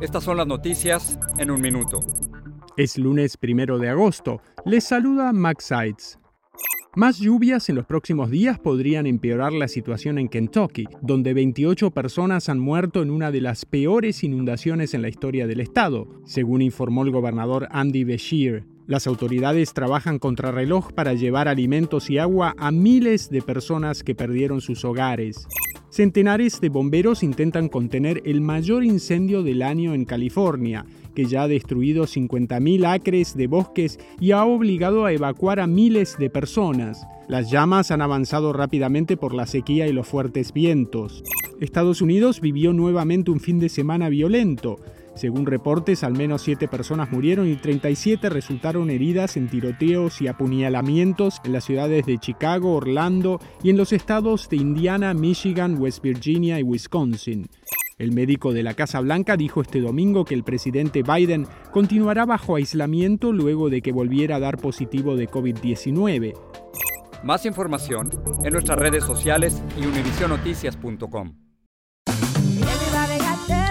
estas son las noticias en un minuto. Es lunes primero de agosto. Les saluda Max Sides. Más lluvias en los próximos días podrían empeorar la situación en Kentucky, donde 28 personas han muerto en una de las peores inundaciones en la historia del estado, según informó el gobernador Andy Beshear. Las autoridades trabajan contrarreloj para llevar alimentos y agua a miles de personas que perdieron sus hogares. Centenares de bomberos intentan contener el mayor incendio del año en California, que ya ha destruido 50.000 acres de bosques y ha obligado a evacuar a miles de personas. Las llamas han avanzado rápidamente por la sequía y los fuertes vientos. Estados Unidos vivió nuevamente un fin de semana violento. Según reportes, al menos 7 personas murieron y 37 resultaron heridas en tiroteos y apuñalamientos en las ciudades de Chicago, Orlando y en los estados de Indiana, Michigan, West Virginia y Wisconsin. El médico de la Casa Blanca dijo este domingo que el presidente Biden continuará bajo aislamiento luego de que volviera a dar positivo de COVID-19. Más información en nuestras redes sociales y univisionoticias.com.